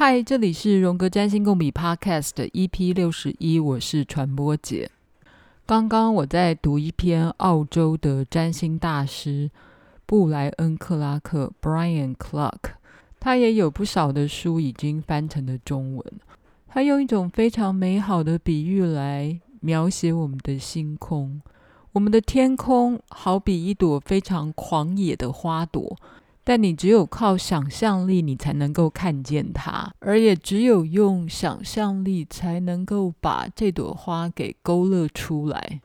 嗨，这里是荣格占星共笔 Podcast EP 六十一，我是传播姐。刚刚我在读一篇澳洲的占星大师布莱恩克拉克 （Brian Clark），他也有不少的书已经翻成了中文。他用一种非常美好的比喻来描写我们的星空。我们的天空好比一朵非常狂野的花朵。但你只有靠想象力，你才能够看见它，而也只有用想象力，才能够把这朵花给勾勒出来。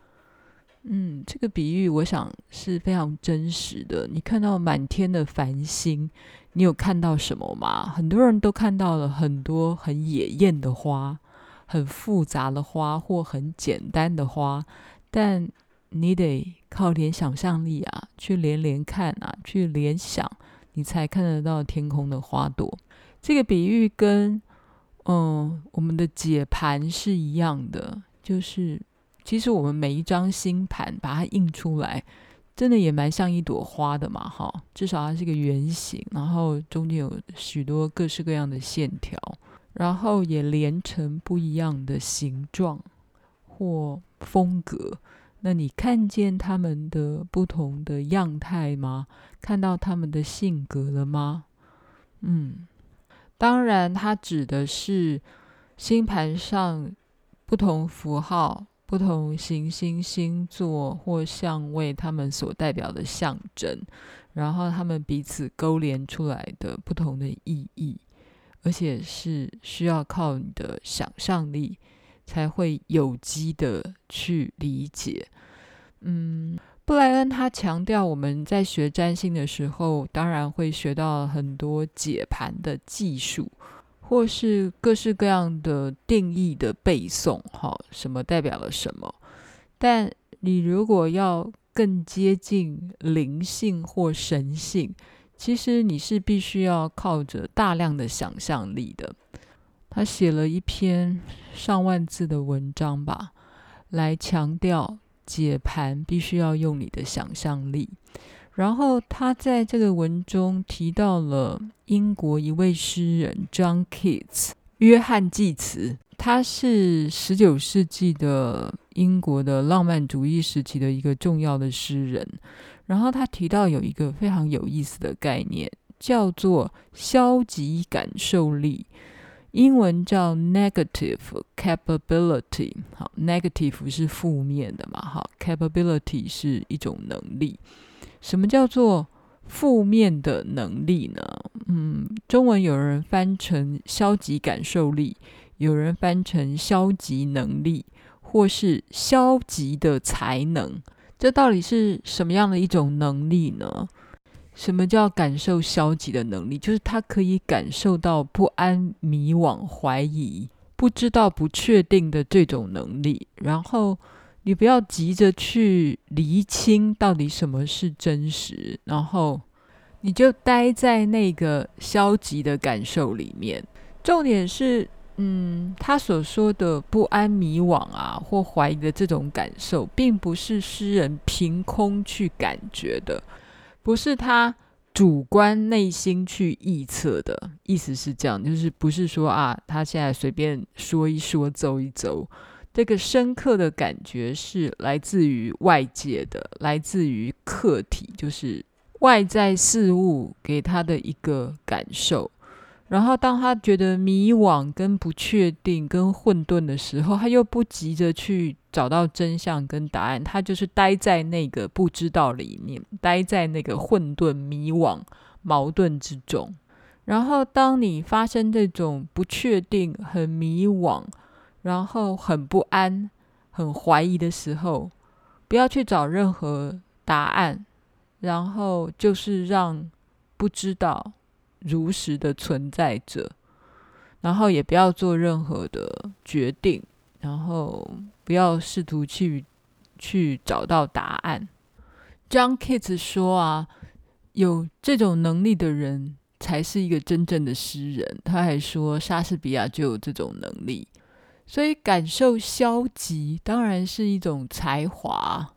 嗯，这个比喻我想是非常真实的。你看到满天的繁星，你有看到什么吗？很多人都看到了很多很野艳的花，很复杂的花，或很简单的花，但你得靠点想象力啊，去连连看啊，去联想。你才看得到天空的花朵。这个比喻跟嗯我们的解盘是一样的，就是其实我们每一张星盘把它印出来，真的也蛮像一朵花的嘛，哈。至少它是个圆形，然后中间有许多各式各样的线条，然后也连成不一样的形状或风格。那你看见他们的不同的样态吗？看到他们的性格了吗？嗯，当然，它指的是星盘上不同符号、不同行星星座或相位，他们所代表的象征，然后他们彼此勾连出来的不同的意义，而且是需要靠你的想象力。才会有机的去理解。嗯，布莱恩他强调，我们在学占星的时候，当然会学到很多解盘的技术，或是各式各样的定义的背诵，哈，什么代表了什么。但你如果要更接近灵性或神性，其实你是必须要靠着大量的想象力的。他写了一篇上万字的文章吧，来强调解盘必须要用你的想象力。然后他在这个文中提到了英国一位诗人 John Keats，约翰·济慈，他是十九世纪的英国的浪漫主义时期的一个重要的诗人。然后他提到有一个非常有意思的概念，叫做消极感受力。英文叫 negative capability，好，negative 是负面的嘛，好，capability 是一种能力。什么叫做负面的能力呢？嗯，中文有人翻成消极感受力，有人翻成消极能力，或是消极的才能。这到底是什么样的一种能力呢？什么叫感受消极的能力？就是他可以感受到不安、迷惘、怀疑、不知道、不确定的这种能力。然后你不要急着去厘清到底什么是真实，然后你就待在那个消极的感受里面。重点是，嗯，他所说的不安、迷惘啊，或怀疑的这种感受，并不是诗人凭空去感觉的。不是他主观内心去臆测的，意思是这样，就是不是说啊，他现在随便说一说、走一走，这个深刻的感觉是来自于外界的，来自于客体，就是外在事物给他的一个感受。然后，当他觉得迷惘、跟不确定、跟混沌的时候，他又不急着去找到真相跟答案，他就是待在那个不知道里面，待在那个混沌、迷惘、矛盾之中。然后，当你发生这种不确定、很迷惘，然后很不安、很怀疑的时候，不要去找任何答案，然后就是让不知道。如实的存在着，然后也不要做任何的决定，然后不要试图去去找到答案。John Keats 说啊，有这种能力的人才是一个真正的诗人。他还说，莎士比亚就有这种能力。所以感受消极当然是一种才华。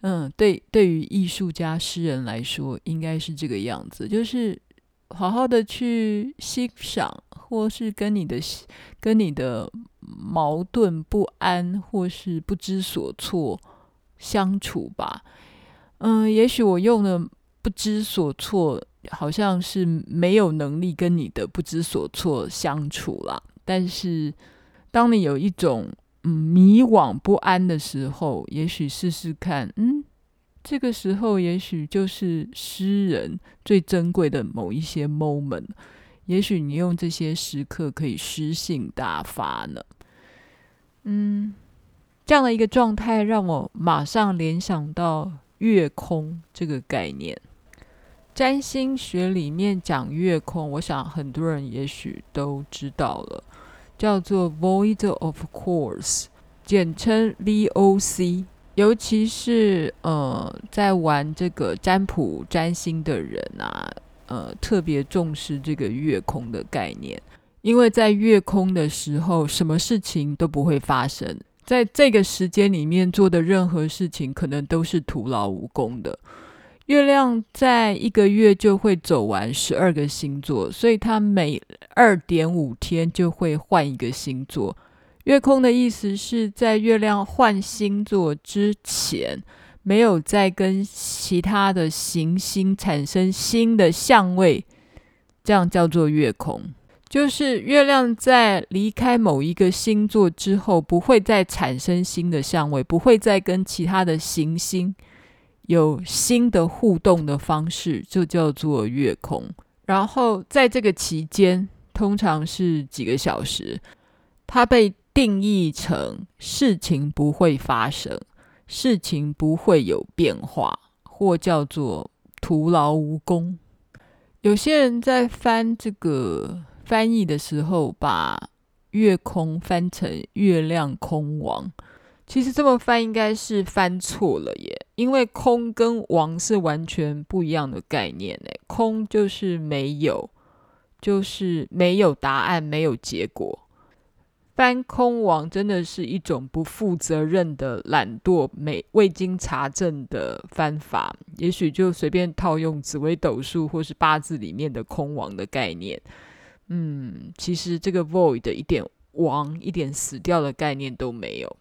嗯，对，对于艺术家、诗人来说，应该是这个样子，就是。好好的去欣赏，或是跟你的跟你的矛盾不安，或是不知所措相处吧。嗯，也许我用的不知所措，好像是没有能力跟你的不知所措相处啦。但是，当你有一种嗯迷惘不安的时候，也许试试看，嗯。这个时候，也许就是诗人最珍贵的某一些 moment。也许你用这些时刻可以诗性大发呢。嗯，这样的一个状态让我马上联想到月空这个概念。占星学里面讲月空，我想很多人也许都知道了，叫做 Void of Course，简称 VOC。尤其是呃，在玩这个占卜占星的人啊，呃，特别重视这个月空的概念，因为在月空的时候，什么事情都不会发生，在这个时间里面做的任何事情，可能都是徒劳无功的。月亮在一个月就会走完十二个星座，所以它每二点五天就会换一个星座。月空的意思是在月亮换星座之前，没有再跟其他的行星产生新的相位，这样叫做月空。就是月亮在离开某一个星座之后，不会再产生新的相位，不会再跟其他的行星有新的互动的方式，就叫做月空。然后在这个期间，通常是几个小时，它被定义成事情不会发生，事情不会有变化，或叫做徒劳无功。有些人在翻这个翻译的时候，把月空翻成月亮空王。其实这么翻应该是翻错了耶，因为空跟王是完全不一样的概念。空就是没有，就是没有答案，没有结果。翻空王真的是一种不负责任的懒惰、没未经查证的翻法，也许就随便套用紫微斗数或是八字里面的空王的概念。嗯，其实这个 void 一点亡、一点死掉的概念都没有，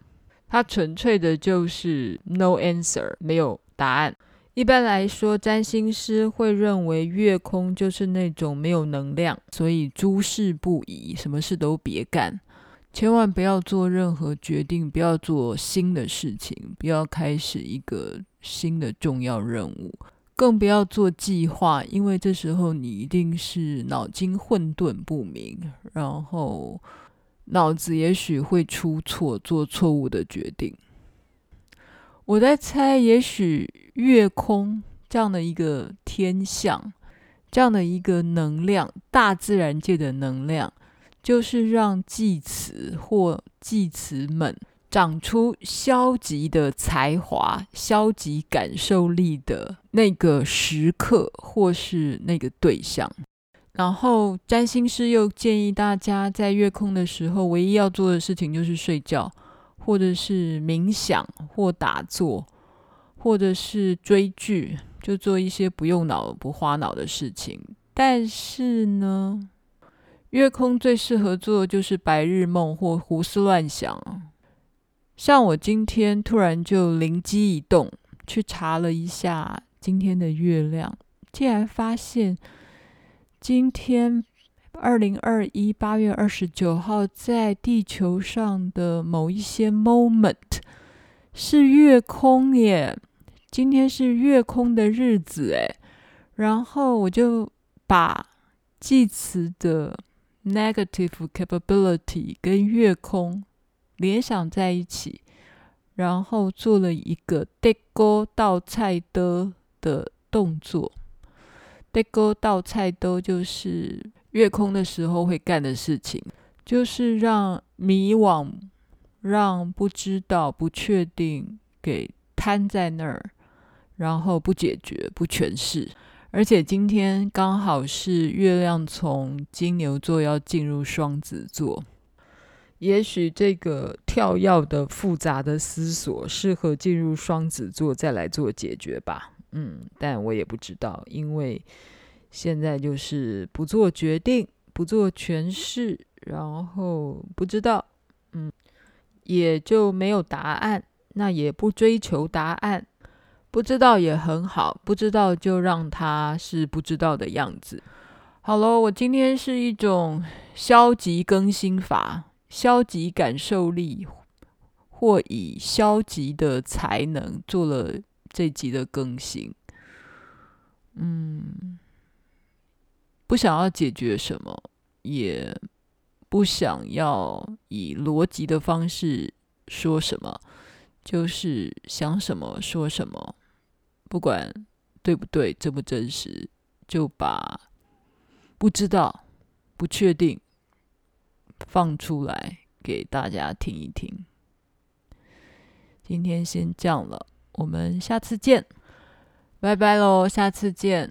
它纯粹的就是 no answer，没有答案。一般来说，占星师会认为月空就是那种没有能量，所以诸事不宜，什么事都别干。千万不要做任何决定，不要做新的事情，不要开始一个新的重要任务，更不要做计划，因为这时候你一定是脑筋混沌不明，然后脑子也许会出错，做错误的决定。我在猜，也许月空这样的一个天象，这样的一个能量，大自然界的能量。就是让祭词或祭词们长出消极的才华、消极感受力的那个时刻，或是那个对象。然后，占星师又建议大家在月空的时候，唯一要做的事情就是睡觉，或者是冥想，或打坐，或者是追剧，就做一些不用脑、不花脑的事情。但是呢，月空最适合做的就是白日梦或胡思乱想。像我今天突然就灵机一动，去查了一下今天的月亮，竟然发现今天二零二一八月二十九号在地球上的某一些 moment 是月空耶。今天是月空的日子诶，然后我就把祭词的 Negative capability 跟月空联想在一起，然后做了一个 Dego 倒菜的的动作。Dego 倒菜的就是月空的时候会干的事情，就是让迷惘、让不知道、不确定给摊在那儿，然后不解决、不诠释。而且今天刚好是月亮从金牛座要进入双子座，也许这个跳跃的复杂的思索适合进入双子座再来做解决吧。嗯，但我也不知道，因为现在就是不做决定，不做诠释，然后不知道，嗯，也就没有答案。那也不追求答案，不知道也很好，不知道就让他是不知道的样子。好了，我今天是一种消极更新法，消极感受力，或以消极的才能做了这集的更新。嗯，不想要解决什么，也不想要以逻辑的方式说什么。就是想什么说什么，不管对不对、真不真实，就把不知道、不确定放出来给大家听一听。今天先这样了，我们下次见，拜拜喽，下次见。